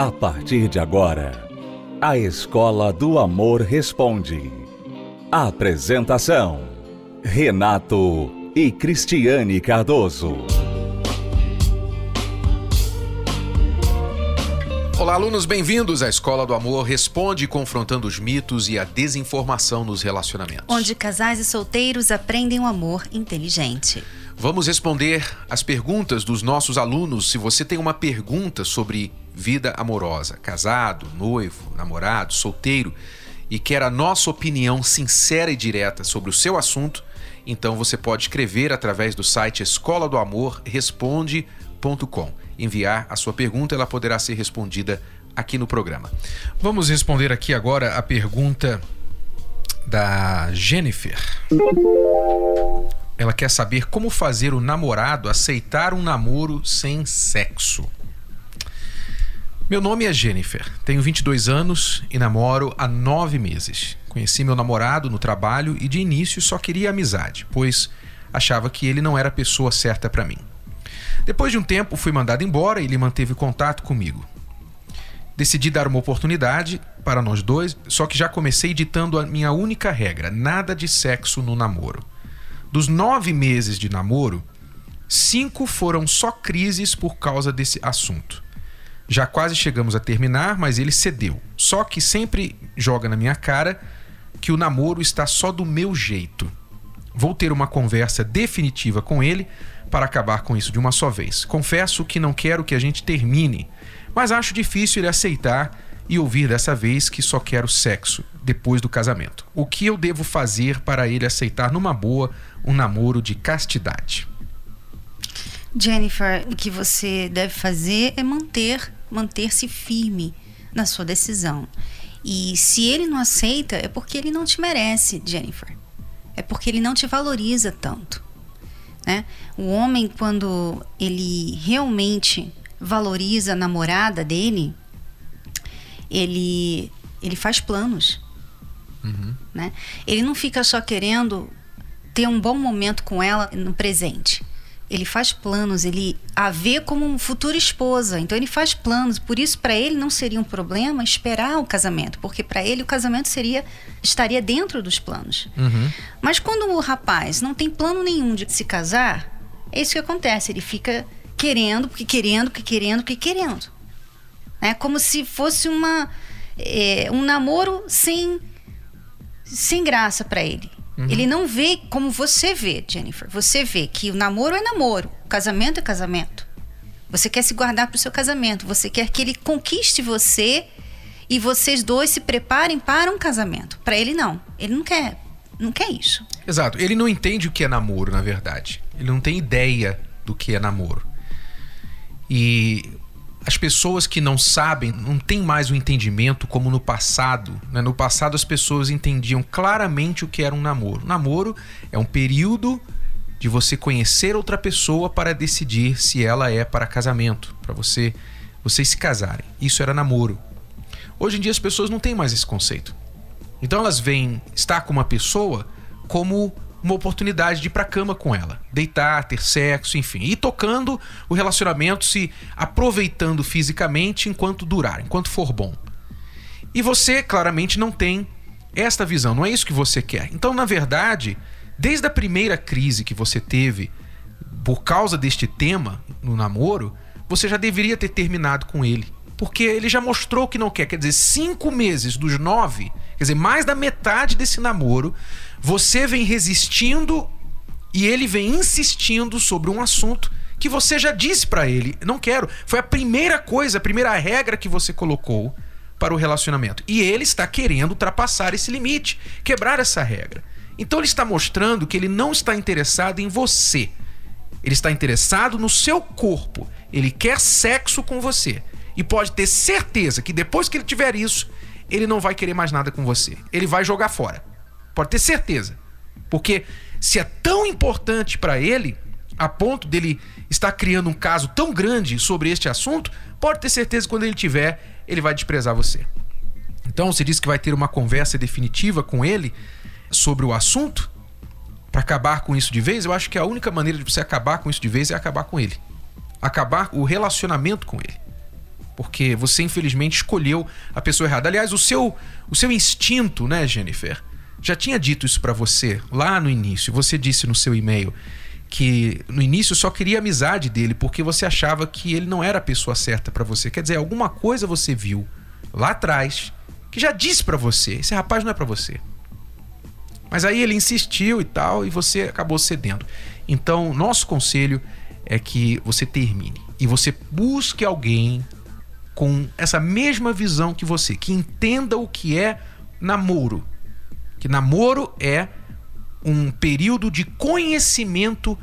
A partir de agora, a Escola do Amor Responde. Apresentação: Renato e Cristiane Cardoso. Olá, alunos, bem-vindos à Escola do Amor Responde, confrontando os mitos e a desinformação nos relacionamentos. Onde casais e solteiros aprendem o amor inteligente. Vamos responder as perguntas dos nossos alunos. Se você tem uma pergunta sobre vida amorosa, casado, noivo, namorado, solteiro, e quer a nossa opinião sincera e direta sobre o seu assunto, então você pode escrever através do site escola do amor responde.com enviar a sua pergunta, ela poderá ser respondida aqui no programa. Vamos responder aqui agora a pergunta da Jennifer. Ela quer saber como fazer o namorado aceitar um namoro sem sexo. Meu nome é Jennifer, tenho 22 anos e namoro há nove meses. Conheci meu namorado no trabalho e de início só queria amizade, pois achava que ele não era a pessoa certa para mim. Depois de um tempo, fui mandado embora e ele manteve contato comigo. Decidi dar uma oportunidade para nós dois, só que já comecei ditando a minha única regra: nada de sexo no namoro. Dos nove meses de namoro, cinco foram só crises por causa desse assunto. Já quase chegamos a terminar, mas ele cedeu. Só que sempre joga na minha cara que o namoro está só do meu jeito. Vou ter uma conversa definitiva com ele para acabar com isso de uma só vez. Confesso que não quero que a gente termine, mas acho difícil ele aceitar e ouvir dessa vez que só quero sexo depois do casamento. O que eu devo fazer para ele aceitar numa boa um namoro de castidade? Jennifer, o que você deve fazer é manter, manter-se firme na sua decisão. E se ele não aceita, é porque ele não te merece, Jennifer. É porque ele não te valoriza tanto. Né? O homem, quando ele realmente valoriza a namorada dele, ele, ele faz planos. Uhum. Né? Ele não fica só querendo ter um bom momento com ela no presente ele faz planos, ele a vê como uma futura esposa. Então ele faz planos. Por isso para ele não seria um problema esperar o casamento, porque para ele o casamento seria estaria dentro dos planos. Uhum. Mas quando o rapaz não tem plano nenhum de se casar, é isso que acontece. Ele fica querendo, porque querendo, porque querendo, porque querendo. É como se fosse uma é, um namoro sem sem graça para ele. Uhum. Ele não vê como você vê, Jennifer. Você vê que o namoro é namoro, o casamento é casamento. Você quer se guardar para o seu casamento, você quer que ele conquiste você e vocês dois se preparem para um casamento. Para ele não, ele não quer, não quer isso. Exato. Ele não entende o que é namoro, na verdade. Ele não tem ideia do que é namoro. E as pessoas que não sabem não têm mais o entendimento como no passado. Né? No passado as pessoas entendiam claramente o que era um namoro. Namoro é um período de você conhecer outra pessoa para decidir se ela é para casamento, para você vocês se casarem. Isso era namoro. Hoje em dia as pessoas não têm mais esse conceito. Então elas veem estar com uma pessoa como uma oportunidade de ir pra cama com ela, deitar, ter sexo, enfim, e tocando o relacionamento, se aproveitando fisicamente enquanto durar, enquanto for bom. E você claramente não tem esta visão, não é isso que você quer. Então, na verdade, desde a primeira crise que você teve por causa deste tema no namoro, você já deveria ter terminado com ele. Porque ele já mostrou que não quer. Quer dizer, cinco meses dos nove, quer dizer, mais da metade desse namoro, você vem resistindo e ele vem insistindo sobre um assunto que você já disse para ele, não quero. Foi a primeira coisa, a primeira regra que você colocou para o relacionamento. E ele está querendo ultrapassar esse limite, quebrar essa regra. Então ele está mostrando que ele não está interessado em você. Ele está interessado no seu corpo. Ele quer sexo com você. E pode ter certeza que depois que ele tiver isso, ele não vai querer mais nada com você. Ele vai jogar fora. Pode ter certeza. Porque se é tão importante para ele, a ponto dele estar criando um caso tão grande sobre este assunto, pode ter certeza que quando ele tiver, ele vai desprezar você. Então, você disse que vai ter uma conversa definitiva com ele sobre o assunto para acabar com isso de vez. Eu acho que a única maneira de você acabar com isso de vez é acabar com ele. Acabar o relacionamento com ele. Porque você infelizmente escolheu a pessoa errada. Aliás, o seu, o seu instinto, né, Jennifer, já tinha dito isso para você lá no início. Você disse no seu e-mail que no início só queria a amizade dele porque você achava que ele não era a pessoa certa para você. Quer dizer, alguma coisa você viu lá atrás que já disse para você: esse rapaz não é para você. Mas aí ele insistiu e tal e você acabou cedendo. Então, nosso conselho é que você termine e você busque alguém com essa mesma visão que você, que entenda o que é namoro, que namoro é um período de conhecimento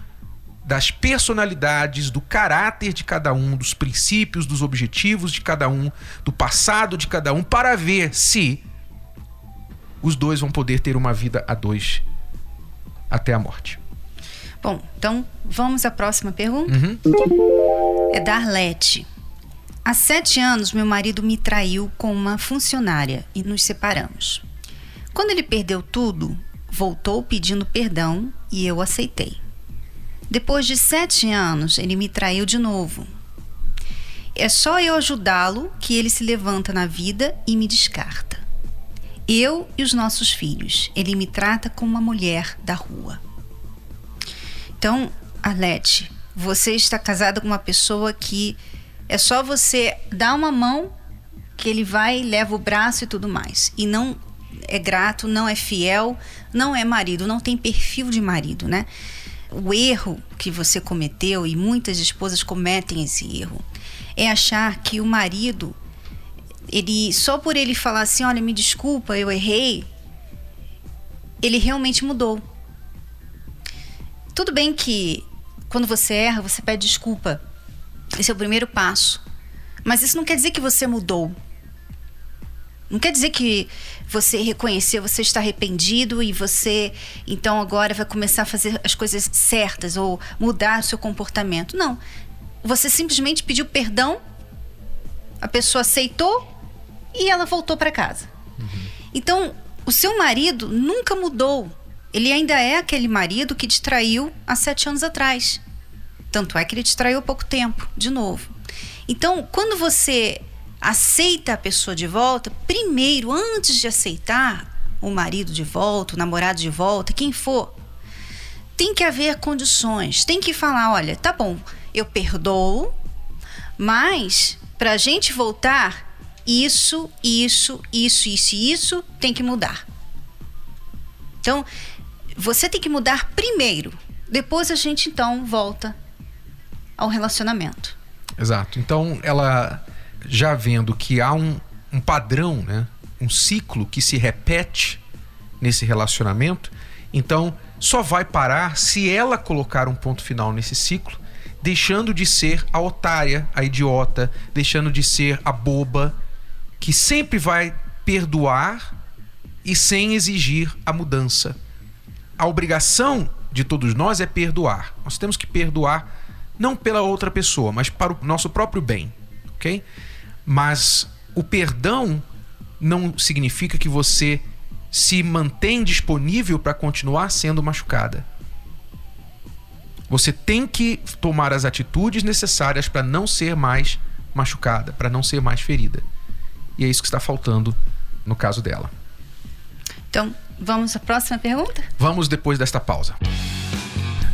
das personalidades, do caráter de cada um, dos princípios, dos objetivos de cada um, do passado de cada um, para ver se os dois vão poder ter uma vida a dois até a morte. Bom, então vamos à próxima pergunta. Uhum. É da Arlete. Há sete anos, meu marido me traiu com uma funcionária e nos separamos. Quando ele perdeu tudo, voltou pedindo perdão e eu aceitei. Depois de sete anos, ele me traiu de novo. É só eu ajudá-lo que ele se levanta na vida e me descarta. Eu e os nossos filhos. Ele me trata como uma mulher da rua. Então, Arlete, você está casada com uma pessoa que é só você dar uma mão que ele vai, leva o braço e tudo mais. E não é grato, não é fiel, não é marido, não tem perfil de marido, né? O erro que você cometeu, e muitas esposas cometem esse erro, é achar que o marido, ele só por ele falar assim, olha, me desculpa, eu errei, ele realmente mudou. Tudo bem que quando você erra, você pede desculpa. Esse é o primeiro passo. Mas isso não quer dizer que você mudou. Não quer dizer que você reconheceu, você está arrependido e você então agora vai começar a fazer as coisas certas ou mudar o seu comportamento. Não. Você simplesmente pediu perdão, a pessoa aceitou e ela voltou para casa. Uhum. Então, o seu marido nunca mudou. Ele ainda é aquele marido que te traiu há sete anos atrás. Tanto é que ele te traiu pouco tempo, de novo. Então, quando você aceita a pessoa de volta, primeiro, antes de aceitar o marido de volta, o namorado de volta, quem for, tem que haver condições. Tem que falar: olha, tá bom, eu perdoo, mas para a gente voltar, isso, isso, isso, isso e isso tem que mudar. Então, você tem que mudar primeiro. Depois a gente então volta ao relacionamento. Exato. Então, ela já vendo que há um, um padrão, né? um ciclo que se repete nesse relacionamento, então só vai parar se ela colocar um ponto final nesse ciclo, deixando de ser a otária, a idiota, deixando de ser a boba, que sempre vai perdoar e sem exigir a mudança. A obrigação de todos nós é perdoar. Nós temos que perdoar não pela outra pessoa, mas para o nosso próprio bem, ok? Mas o perdão não significa que você se mantém disponível para continuar sendo machucada. Você tem que tomar as atitudes necessárias para não ser mais machucada, para não ser mais ferida. E é isso que está faltando no caso dela. Então, vamos à próxima pergunta? Vamos depois desta pausa.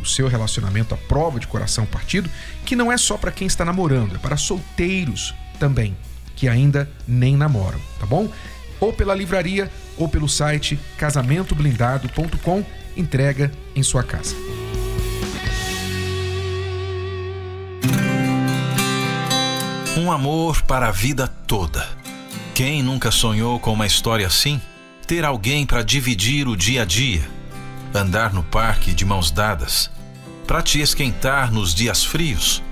o seu relacionamento à prova de coração partido, que não é só para quem está namorando, é para solteiros também, que ainda nem namoram, tá bom? ou pela livraria ou pelo site casamentoblindado.com. Entrega em sua casa. Um amor para a vida toda. Quem nunca sonhou com uma história assim? Ter alguém para dividir o dia a dia, andar no parque de mãos dadas, para te esquentar nos dias frios,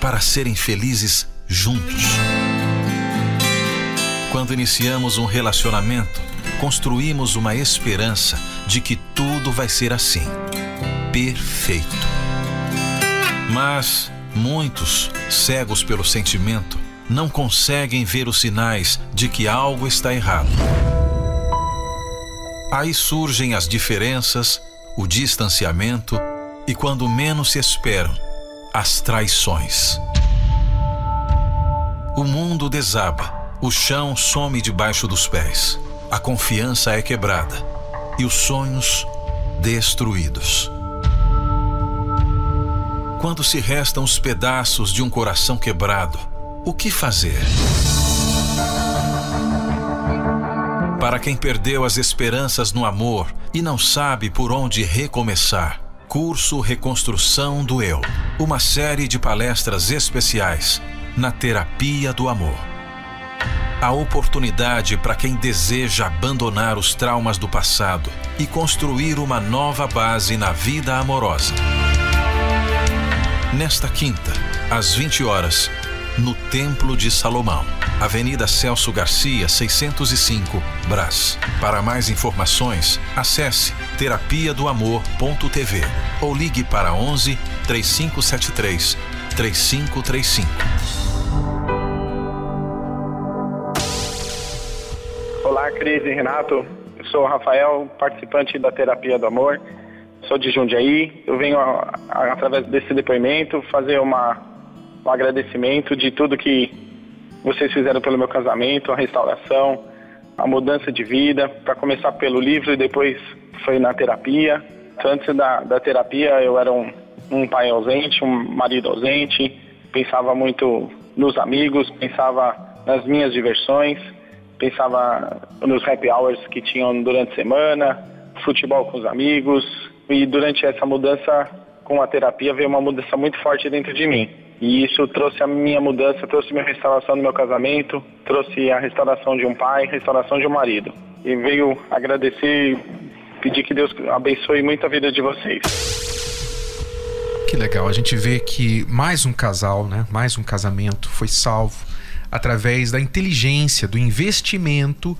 para serem felizes juntos. Quando iniciamos um relacionamento, construímos uma esperança de que tudo vai ser assim. Perfeito. Mas muitos, cegos pelo sentimento, não conseguem ver os sinais de que algo está errado. Aí surgem as diferenças, o distanciamento e, quando menos se esperam, as traições. O mundo desaba, o chão some debaixo dos pés, a confiança é quebrada e os sonhos destruídos. Quando se restam os pedaços de um coração quebrado, o que fazer? Para quem perdeu as esperanças no amor e não sabe por onde recomeçar, Curso Reconstrução do Eu. Uma série de palestras especiais na terapia do amor. A oportunidade para quem deseja abandonar os traumas do passado e construir uma nova base na vida amorosa. Nesta quinta, às 20 horas, no Templo de Salomão, Avenida Celso Garcia, 605, Brás. Para mais informações, acesse terapia do amor.tv ou ligue para 11 3573 3535. Olá, Cris e Renato. Eu sou o Rafael, participante da Terapia do Amor. Sou de Jundiaí. Eu venho, através desse depoimento, fazer uma um agradecimento de tudo que vocês fizeram pelo meu casamento, a restauração, a mudança de vida, para começar pelo livro e depois foi na terapia. Antes da, da terapia eu era um, um pai ausente, um marido ausente, pensava muito nos amigos, pensava nas minhas diversões, pensava nos happy hours que tinham durante a semana, futebol com os amigos. E durante essa mudança com a terapia veio uma mudança muito forte dentro de mim. E isso trouxe a minha mudança, trouxe minha restauração no meu casamento, trouxe a restauração de um pai, restauração de um marido. E veio agradecer e pedir que Deus abençoe muito a vida de vocês. Que legal, a gente vê que mais um casal, né, mais um casamento foi salvo através da inteligência, do investimento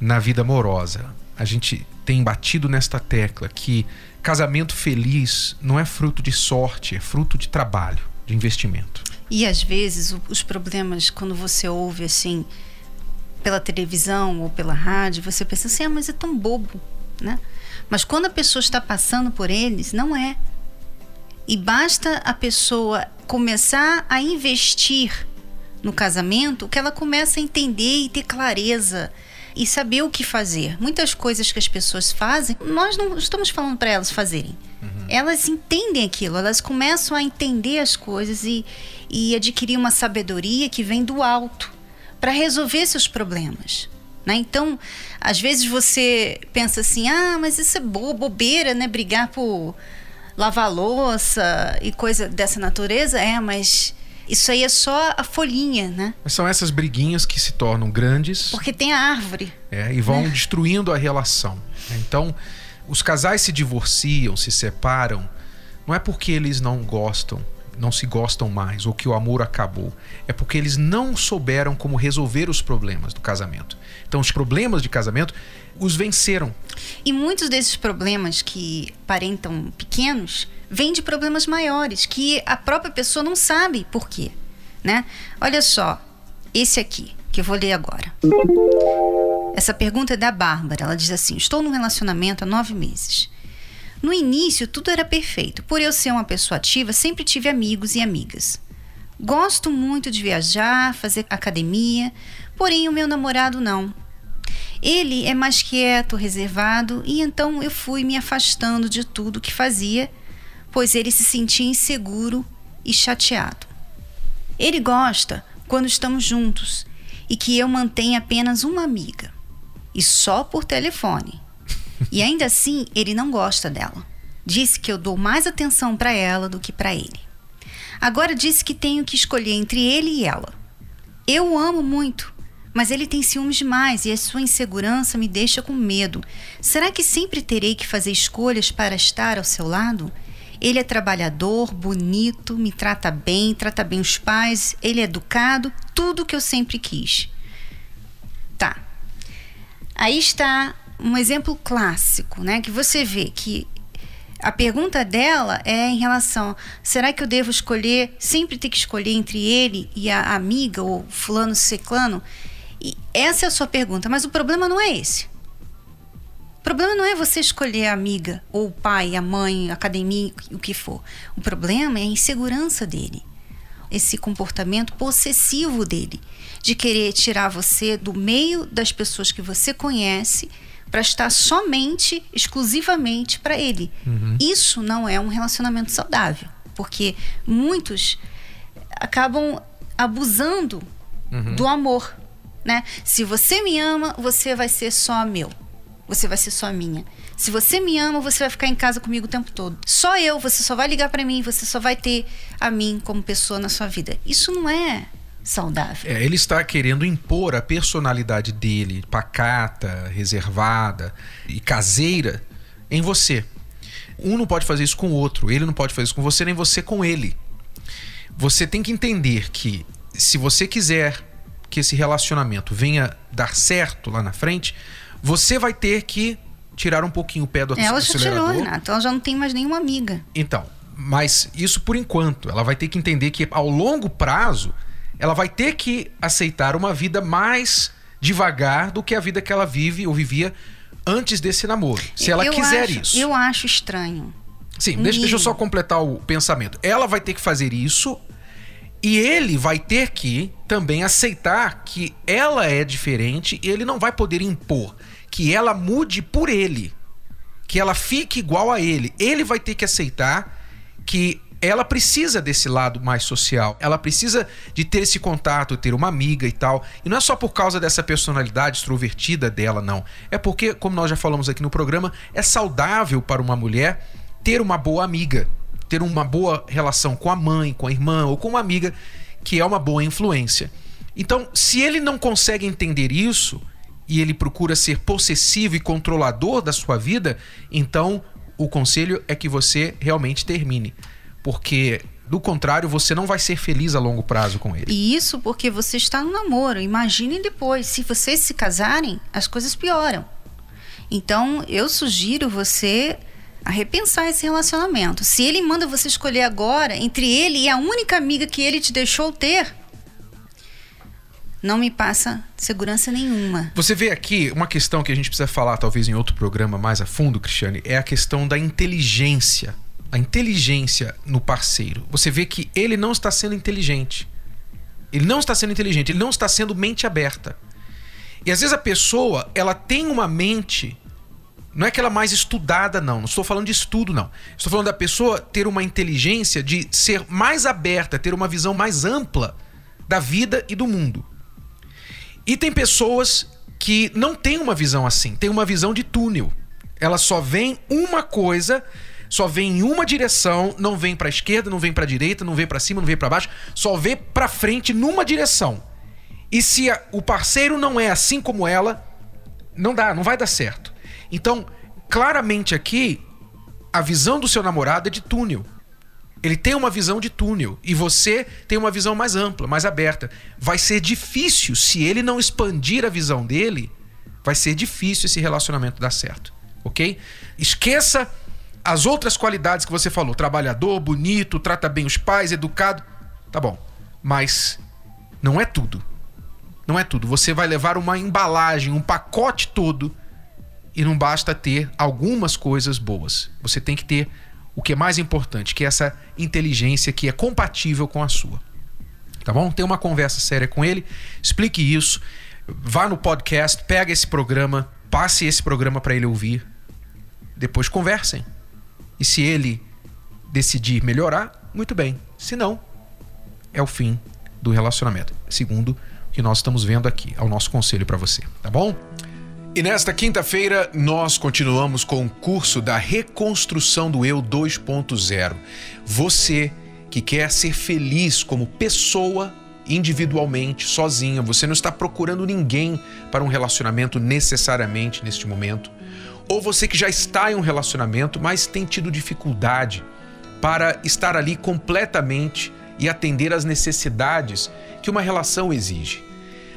na vida amorosa. A gente tem batido nesta tecla que casamento feliz não é fruto de sorte, é fruto de trabalho de investimento. E às vezes os problemas, quando você ouve assim pela televisão ou pela rádio, você pensa assim, ah, mas é tão bobo, né? Mas quando a pessoa está passando por eles, não é. E basta a pessoa começar a investir no casamento que ela começa a entender e ter clareza e saber o que fazer. Muitas coisas que as pessoas fazem, nós não estamos falando para elas fazerem. Uhum. Elas entendem aquilo, elas começam a entender as coisas e, e adquirir uma sabedoria que vem do alto para resolver seus problemas. Né? Então, às vezes você pensa assim: ah, mas isso é bo bobeira, né? Brigar por lavar louça e coisa dessa natureza. É, mas isso aí é só a folhinha, né? Mas são essas briguinhas que se tornam grandes. Porque tem a árvore. É, e vão né? destruindo a relação. Então, os casais se divorciam, se separam, não é porque eles não gostam, não se gostam mais ou que o amor acabou. É porque eles não souberam como resolver os problemas do casamento. Então, os problemas de casamento os venceram. E muitos desses problemas que parentam pequenos vêm de problemas maiores que a própria pessoa não sabe por quê, né? Olha só, esse aqui que eu vou ler agora. Essa pergunta é da Bárbara. Ela diz assim: Estou num relacionamento há nove meses. No início, tudo era perfeito. Por eu ser uma pessoa ativa, sempre tive amigos e amigas. Gosto muito de viajar, fazer academia, porém o meu namorado não. Ele é mais quieto, reservado, e então eu fui me afastando de tudo que fazia, pois ele se sentia inseguro e chateado. Ele gosta quando estamos juntos e que eu mantenha apenas uma amiga. e só por telefone. E ainda assim, ele não gosta dela. Disse que eu dou mais atenção para ela do que para ele. Agora disse que tenho que escolher entre ele e ela. Eu o amo muito, mas ele tem ciúmes demais e a sua insegurança me deixa com medo. Será que sempre terei que fazer escolhas para estar ao seu lado? Ele é trabalhador, bonito, me trata bem, trata bem os pais, ele é educado, tudo o que eu sempre quis. Tá. Aí está um exemplo clássico, né? Que você vê que a pergunta dela é em relação: será que eu devo escolher, sempre ter que escolher entre ele e a amiga ou fulano ciclano? E essa é a sua pergunta, mas o problema não é esse. O problema não é você escolher a amiga, ou o pai, a mãe, a academia, o que for. O problema é a insegurança dele. Esse comportamento possessivo dele, de querer tirar você do meio das pessoas que você conhece para estar somente, exclusivamente para ele. Uhum. Isso não é um relacionamento saudável, porque muitos acabam abusando uhum. do amor, né? Se você me ama, você vai ser só meu. Você vai ser só minha. Se você me ama, você vai ficar em casa comigo o tempo todo. Só eu, você só vai ligar para mim, você só vai ter a mim como pessoa na sua vida. Isso não é saudável. É, ele está querendo impor a personalidade dele, pacata, reservada e caseira, em você. Um não pode fazer isso com o outro, ele não pode fazer isso com você, nem você com ele. Você tem que entender que se você quiser que esse relacionamento venha dar certo lá na frente, você vai ter que tirar um pouquinho o pé do ela acelerador. Ela já tirou, Renato. Ela já não tem mais nenhuma amiga. Então, mas isso por enquanto. Ela vai ter que entender que ao longo prazo ela vai ter que aceitar uma vida mais devagar do que a vida que ela vive ou vivia antes desse namoro. Se ela eu quiser acho, isso. Eu acho estranho. Sim, deixa, deixa eu só completar o pensamento. Ela vai ter que fazer isso e ele vai ter que também aceitar que ela é diferente e ele não vai poder impor que ela mude por ele, que ela fique igual a ele. Ele vai ter que aceitar que ela precisa desse lado mais social. Ela precisa de ter esse contato, ter uma amiga e tal. E não é só por causa dessa personalidade extrovertida dela, não. É porque, como nós já falamos aqui no programa, é saudável para uma mulher ter uma boa amiga, ter uma boa relação com a mãe, com a irmã ou com uma amiga que é uma boa influência. Então, se ele não consegue entender isso e ele procura ser possessivo e controlador da sua vida, então o conselho é que você realmente termine porque do contrário, você não vai ser feliz a longo prazo com ele. E isso porque você está no namoro. Imagine depois, se vocês se casarem, as coisas pioram. Então, eu sugiro você a repensar esse relacionamento. Se ele manda você escolher agora entre ele e a única amiga que ele te deixou ter, não me passa segurança nenhuma. Você vê aqui uma questão que a gente precisa falar, talvez em outro programa mais a fundo, Cristiane, é a questão da inteligência a inteligência no parceiro, você vê que ele não está sendo inteligente. Ele não está sendo inteligente, ele não está sendo mente aberta. E às vezes a pessoa, ela tem uma mente não é que ela é mais estudada, não. Não estou falando de estudo, não. Estou falando da pessoa ter uma inteligência de ser mais aberta, ter uma visão mais ampla da vida e do mundo. E tem pessoas que não têm uma visão assim, tem uma visão de túnel. Ela só vê uma coisa só vem em uma direção, não vem para esquerda, não vem para direita, não vem para cima, não vem para baixo, só vê para frente numa direção. E se a, o parceiro não é assim como ela, não dá, não vai dar certo. Então, claramente aqui, a visão do seu namorado é de túnel. Ele tem uma visão de túnel e você tem uma visão mais ampla, mais aberta. Vai ser difícil se ele não expandir a visão dele, vai ser difícil esse relacionamento dar certo, OK? Esqueça as outras qualidades que você falou, trabalhador, bonito, trata bem os pais, educado, tá bom. Mas não é tudo. Não é tudo. Você vai levar uma embalagem, um pacote todo e não basta ter algumas coisas boas. Você tem que ter o que é mais importante, que é essa inteligência que é compatível com a sua. Tá bom? Tem uma conversa séria com ele, explique isso, vá no podcast, pega esse programa, passe esse programa para ele ouvir. Depois conversem. E se ele decidir melhorar, muito bem. Se não, é o fim do relacionamento. Segundo o que nós estamos vendo aqui, é o nosso conselho para você, tá bom? E nesta quinta-feira nós continuamos com o curso da reconstrução do eu 2.0. Você que quer ser feliz como pessoa, individualmente, sozinha, você não está procurando ninguém para um relacionamento necessariamente neste momento, ou você que já está em um relacionamento, mas tem tido dificuldade para estar ali completamente e atender às necessidades que uma relação exige.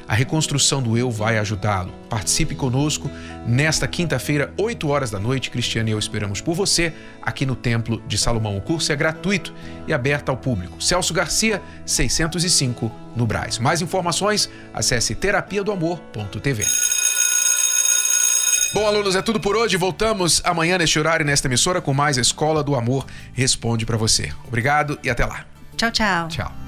A reconstrução do eu vai ajudá-lo. Participe conosco nesta quinta-feira, 8 horas da noite. Cristiane e eu esperamos por você aqui no Templo de Salomão. O curso é gratuito e aberto ao público. Celso Garcia, 605, no Braz. Mais informações, acesse terapia do amor.tv. Bom, alunos, é tudo por hoje. Voltamos amanhã neste horário nesta emissora com mais Escola do Amor Responde para você. Obrigado e até lá. Tchau, tchau. Tchau.